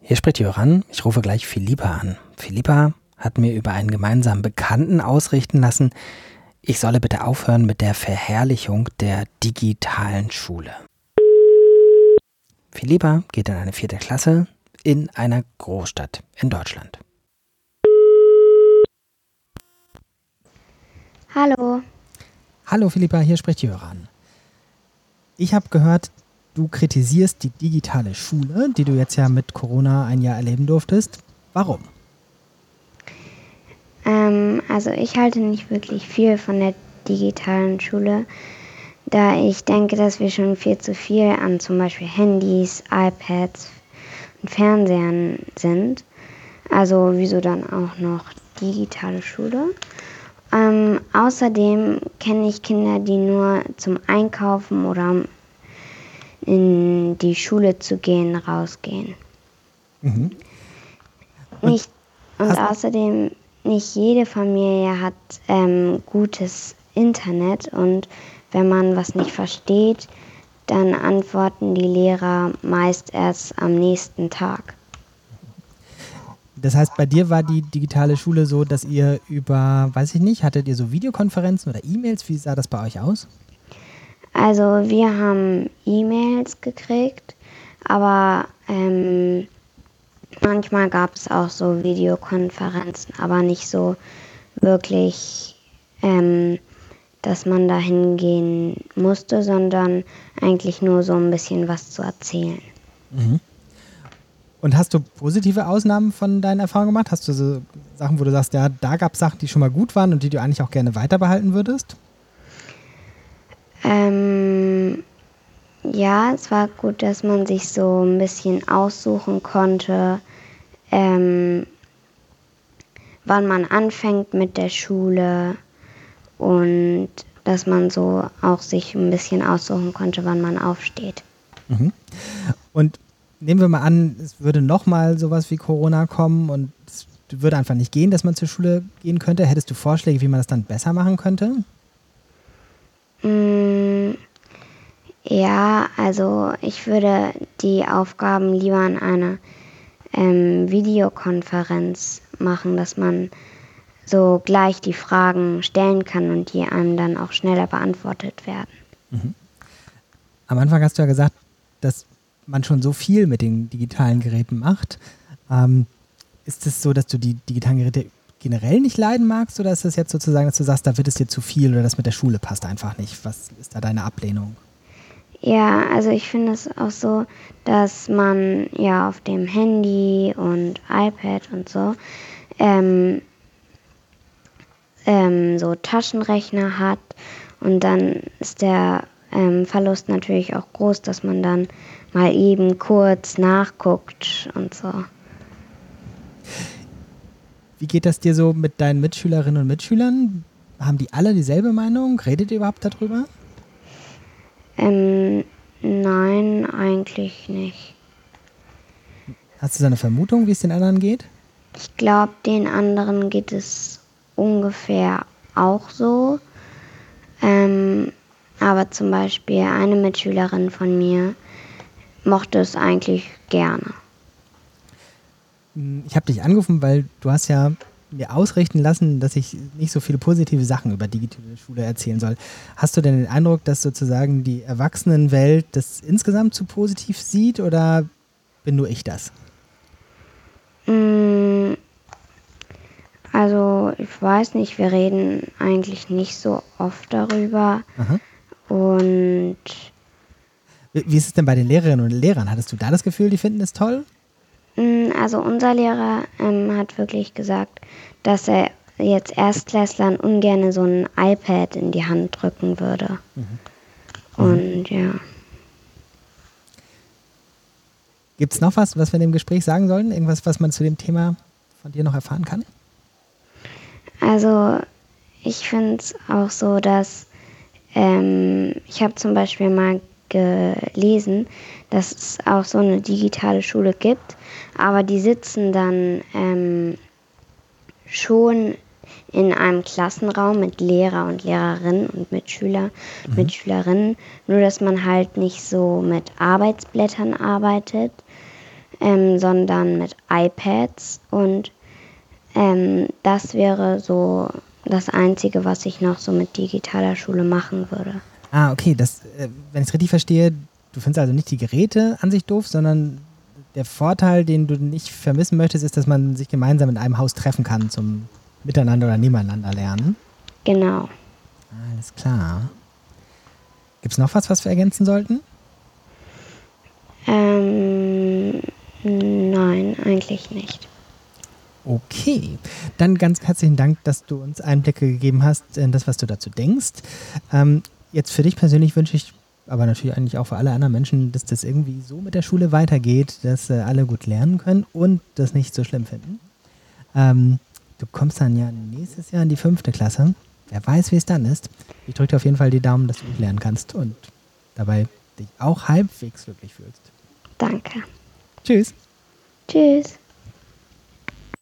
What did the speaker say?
Hier spricht Jöran. Ich rufe gleich Philippa an. Philippa hat mir über einen gemeinsamen Bekannten ausrichten lassen, ich solle bitte aufhören mit der Verherrlichung der digitalen Schule. Philippa geht in eine vierte Klasse in einer Großstadt in Deutschland. Hallo. Hallo Philippa, hier spricht Jöran. Ich habe gehört, du kritisierst die digitale Schule, die du jetzt ja mit Corona ein Jahr erleben durftest. Warum? Ähm, also ich halte nicht wirklich viel von der digitalen Schule, da ich denke, dass wir schon viel zu viel an zum Beispiel Handys, iPads und Fernsehern sind. Also wieso dann auch noch digitale Schule? Ähm, außerdem kenne ich Kinder, die nur zum Einkaufen oder in die Schule zu gehen, rausgehen. Mhm. Und, Nicht, und außerdem, nicht jede Familie hat ähm, gutes Internet und wenn man was nicht versteht, dann antworten die Lehrer meist erst am nächsten Tag. Das heißt, bei dir war die digitale Schule so, dass ihr über, weiß ich nicht, hattet ihr so Videokonferenzen oder E-Mails? Wie sah das bei euch aus? Also wir haben E-Mails gekriegt, aber ähm, manchmal gab es auch so Videokonferenzen, aber nicht so wirklich, ähm, dass man da hingehen musste, sondern eigentlich nur so ein bisschen was zu erzählen. Mhm. Und hast du positive Ausnahmen von deinen Erfahrungen gemacht? Hast du so Sachen, wo du sagst, ja, da gab es Sachen, die schon mal gut waren und die du eigentlich auch gerne weiter behalten würdest? Ähm, ja, es war gut, dass man sich so ein bisschen aussuchen konnte, ähm, wann man anfängt mit der Schule und dass man so auch sich ein bisschen aussuchen konnte, wann man aufsteht. Mhm. Und nehmen wir mal an, es würde nochmal sowas wie Corona kommen und es würde einfach nicht gehen, dass man zur Schule gehen könnte. Hättest du Vorschläge, wie man das dann besser machen könnte? Mm, ja, also ich würde die Aufgaben lieber in einer ähm, Videokonferenz machen, dass man so gleich die Fragen stellen kann und die einem dann auch schneller beantwortet werden. Mhm. Am Anfang hast du ja gesagt, dass man schon so viel mit den digitalen Geräten macht. Ähm, ist es so, dass du die digitalen Geräte generell nicht leiden magst oder ist es jetzt sozusagen, dass du sagst, da wird es dir zu viel oder das mit der Schule passt einfach nicht? Was ist da deine Ablehnung? Ja, also ich finde es auch so, dass man ja auf dem Handy und iPad und so ähm, ähm, so Taschenrechner hat und dann ist der ähm, Verlust natürlich auch groß, dass man dann mal eben kurz nachguckt und so. Wie geht das dir so mit deinen Mitschülerinnen und Mitschülern? Haben die alle dieselbe Meinung? Redet ihr überhaupt darüber? Ähm, nein, eigentlich nicht. Hast du so eine Vermutung, wie es den anderen geht? Ich glaube, den anderen geht es ungefähr auch so. Ähm, aber zum Beispiel eine Mitschülerin von mir mochte es eigentlich gerne. Ich habe dich angerufen, weil du hast ja mir ausrichten lassen, dass ich nicht so viele positive Sachen über digitale Schule erzählen soll. Hast du denn den Eindruck, dass sozusagen die Erwachsenenwelt das insgesamt zu positiv sieht oder bin nur ich das? Mm, also ich weiß nicht, wir reden eigentlich nicht so oft darüber. Aha. Und wie ist es denn bei den Lehrerinnen und Lehrern? Hattest du da das Gefühl, die finden es toll? Mm, also unser Lehrer ähm, hat wirklich gesagt, dass er jetzt Erstklässlern ungern so ein iPad in die Hand drücken würde. Mhm. Und ja. Gibt es noch was, was wir in dem Gespräch sagen sollen? Irgendwas, was man zu dem Thema von dir noch erfahren kann? Also ich finde es auch so, dass ähm, ich habe zum Beispiel mal gelesen, dass es auch so eine digitale Schule gibt, aber die sitzen dann ähm, schon in einem Klassenraum mit Lehrer und Lehrerinnen und Mitschüler, mhm. Mitschülerinnen, nur dass man halt nicht so mit Arbeitsblättern arbeitet, ähm, sondern mit iPads. Und ähm, das wäre so das Einzige, was ich noch so mit digitaler Schule machen würde. Ah, okay. Das, äh, wenn ich es richtig verstehe, du findest also nicht die Geräte an sich doof, sondern der Vorteil, den du nicht vermissen möchtest, ist, dass man sich gemeinsam in einem Haus treffen kann zum Miteinander oder Nebeneinander lernen. Genau. Alles klar. Gibt es noch was, was wir ergänzen sollten? Ähm, nein, eigentlich nicht. Okay, dann ganz herzlichen Dank, dass du uns Einblicke gegeben hast in das, was du dazu denkst. Ähm, jetzt für dich persönlich wünsche ich, aber natürlich eigentlich auch für alle anderen Menschen, dass das irgendwie so mit der Schule weitergeht, dass äh, alle gut lernen können und das nicht so schlimm finden. Ähm, du kommst dann ja nächstes Jahr in die fünfte Klasse. Wer weiß, wie es dann ist. Ich drücke dir auf jeden Fall die Daumen, dass du gut lernen kannst und dabei dich auch halbwegs glücklich fühlst. Danke. Tschüss. Tschüss.